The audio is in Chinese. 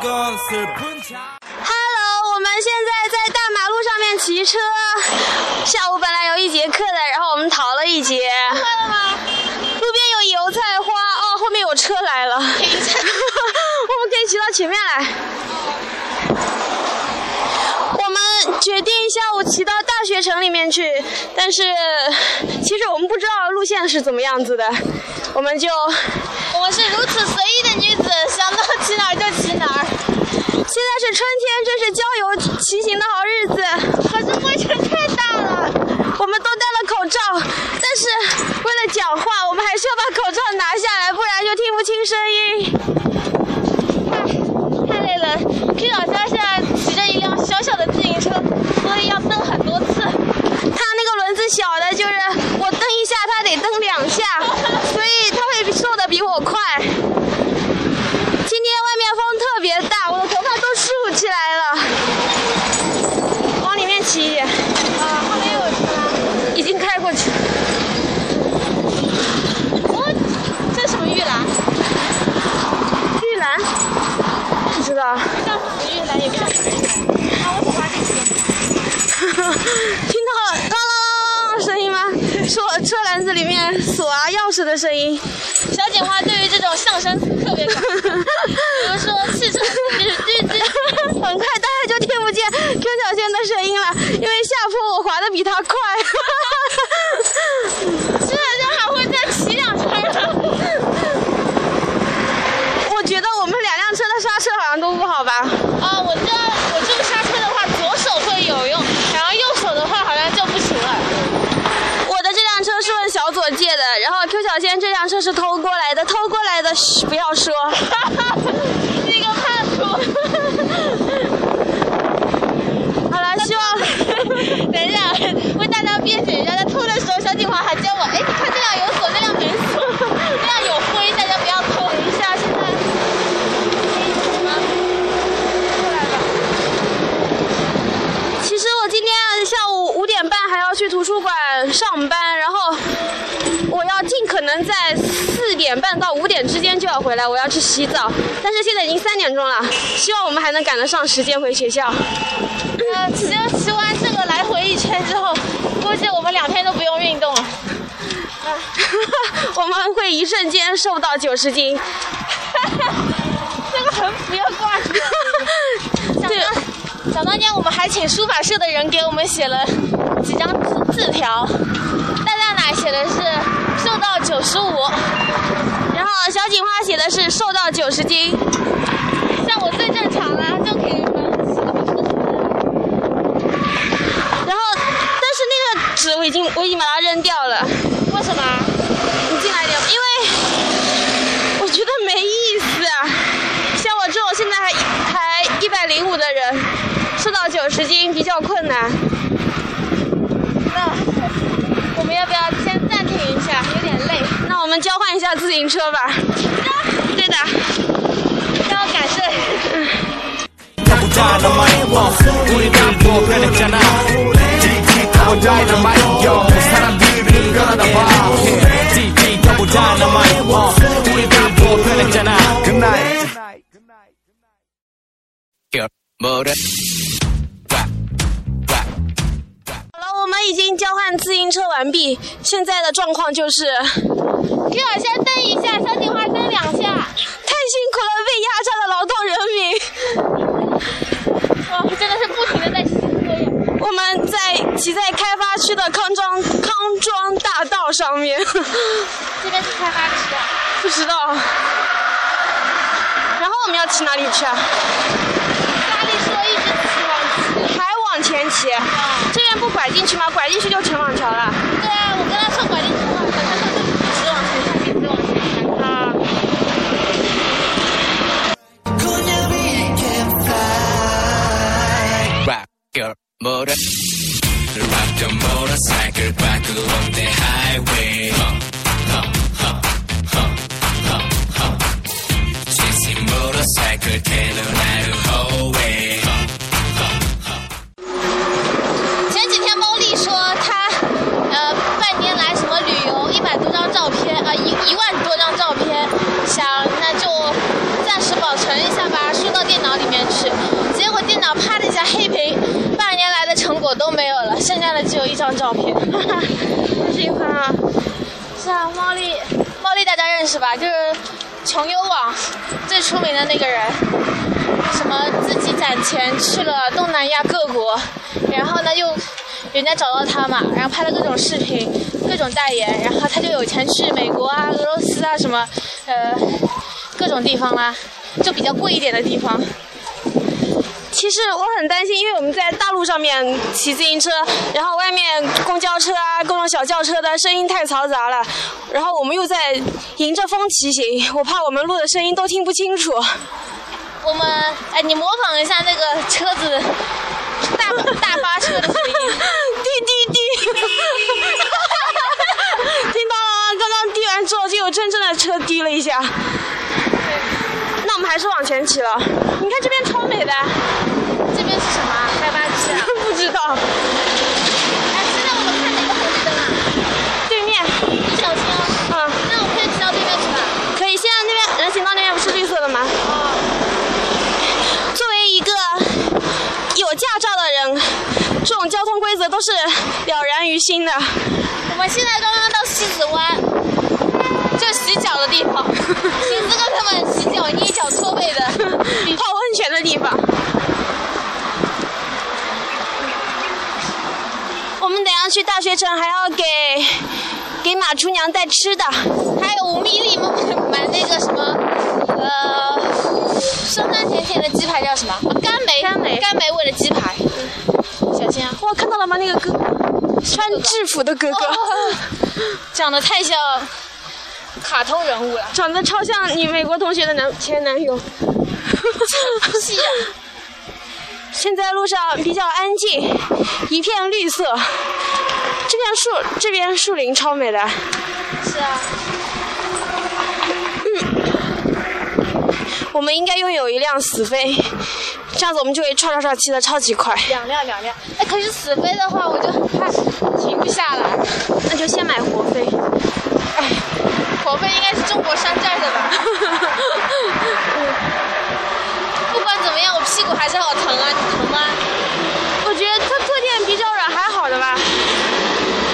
Hello，我们现在在大马路上面骑车。下午本来有一节课的，然后我们逃了一节。快了吗？路边有油菜花哦，后面有车来了。我们可以骑到前面来。我们决定下午骑到大学城里面去，但是其实我们不知道路线是怎么样子的，我们就我们是如此随意的女子，想到骑哪儿就骑哪儿。现在是春天，真是郊游骑行的好日子。可是灰尘太大了，我们都戴了口罩，但是为了讲话，我们还是要把口罩拿下来，不然就听不清声音。太太累了。Q 老家现在骑着一辆小小的自行车，所以要蹬很多次。它那个轮子小的，就是我蹬一下，它得蹬两下，所以它会瘦的比我快。今天外面风特别大，我的头发都竖起来了。往里面骑一点，啊，后面有车。已经开过去。哦，这是什么玉兰？玉兰，不知道。像什么玉兰也不像什么玉兰。啊，我喜欢这些。听到啷啷啷啷啷声音吗？是我车篮子里面锁啊钥匙的声音。小锦花对于这种象声特别感兴趣，比如说汽车吱吱吱，很快大家就听不见 Q 小仙的声音了，因为下坡我滑的比他快。居然还会再骑两圈儿。我觉得我们两辆车的刹车好像都不好吧？啊，我这我这个刹车的话，左手会有用，然后右手的话好像就不行了。我的这辆车是问小左借的，然后 Q 小仙这辆车是偷过来的，偷过来的，嘘，不要说。是一个叛徒。好了，希望 等一下，为大家辩解一下，在偷的时候，小锦华还教我，哎，你看这辆有锁，那辆没锁，那辆有灰，大家不要偷。等一下，现在什么？过来吧。其实我今天下午五点半还要去图上班，然后我要尽可能在四点半到五点之间就要回来，我要去洗澡。但是现在已经三点钟了，希望我们还能赶得上时间回学校。呃，骑骑完这个来回一圈之后，估计我们两天都不用运动了。我们会一瞬间瘦到九十斤。这个横幅要挂住。想对当想当年，我们还请书法社的人给我们写了几张字字条，大大奶写的是瘦到九十五，然后小锦花写的是瘦到九十斤。像我最正常啦，就可以分四个比出然后，但是那个纸我已经我已经把它扔掉了。为什么？你进来一点，因为我觉得没意思啊。像我这种现在还还一百零五的人，瘦到九十斤比较困难。那我们要不要先暂停一下？有点累。那我们交换一下自行车吧。对的。让我感受。换自行车完毕，现在的状况就是给我先蹬一下，小锦花蹬两下。太辛苦了，被压榨的劳动人民。哇，真的是不停的在骑车呀。我们在骑在开发区的康庄康庄大道上面，这边是开发区啊。不知道。然后我们要骑哪里去啊？大力说一直骑往还往前骑。这边不拐进去吗？拐进去就前几天猫莉说她呃半年来什么旅游一百多张照片呃一一万多张照片想那就暂时保存一下吧输到电脑里面去。结果电脑啪的一下黑都没有了，剩下的只有一张照片。这一款啊，是啊，猫丽，猫丽大家认识吧？就是穷游网最出名的那个人，什么自己攒钱去了东南亚各国，然后呢又人家找到他嘛，然后拍了各种视频，各种代言，然后他就有钱去美国啊、俄罗斯啊什么，呃，各种地方啦，就比较贵一点的地方。其实我很担心，因为我们在大路上面骑自行车，然后外面公交车啊、各种小轿车的声音太嘈杂了，然后我们又在迎着风骑行，我怕我们录的声音都听不清楚。我们，哎，你模仿一下那个车子大大巴车的声音。滴 滴滴，听到了吗？刚刚滴完之后，就有真正的车滴了一下。那我们还是往前骑了。你看这边超美的，这边是什么？开发区啊？不知道。哎，现在我们看哪个红绿灯啊？对面，你小心哦。嗯，那我们可以骑到对面去吧？可以。现在那边人行道那边不是绿色的吗？哦。作为一个有驾照的人，这种交通规则都是了然于心的。我们现在刚刚到西子湾，就洗脚的地方，请资格他们洗脚、捏脚、搓背的。泡温泉的地方。我们等下去大学城还要给给马厨娘带吃的，还有五米里买买那个什么，呃，酸酸甜甜的鸡排叫什么？甘梅。甘梅甘梅味的鸡排。小心啊！哇，看到了吗？那个哥哥，穿制服的哥哥，哦 长得太像卡通人物了。长得超像你美国同学的男前男友。是呀。现在路上比较安静，一片绿色。这片树，这边树林超美的。是啊。嗯我们应该拥有一辆死飞，这样子我们就可以唰唰唰骑得超级快。两辆两辆。哎，可是死飞的话，我就很怕停不下来。那就先买活飞。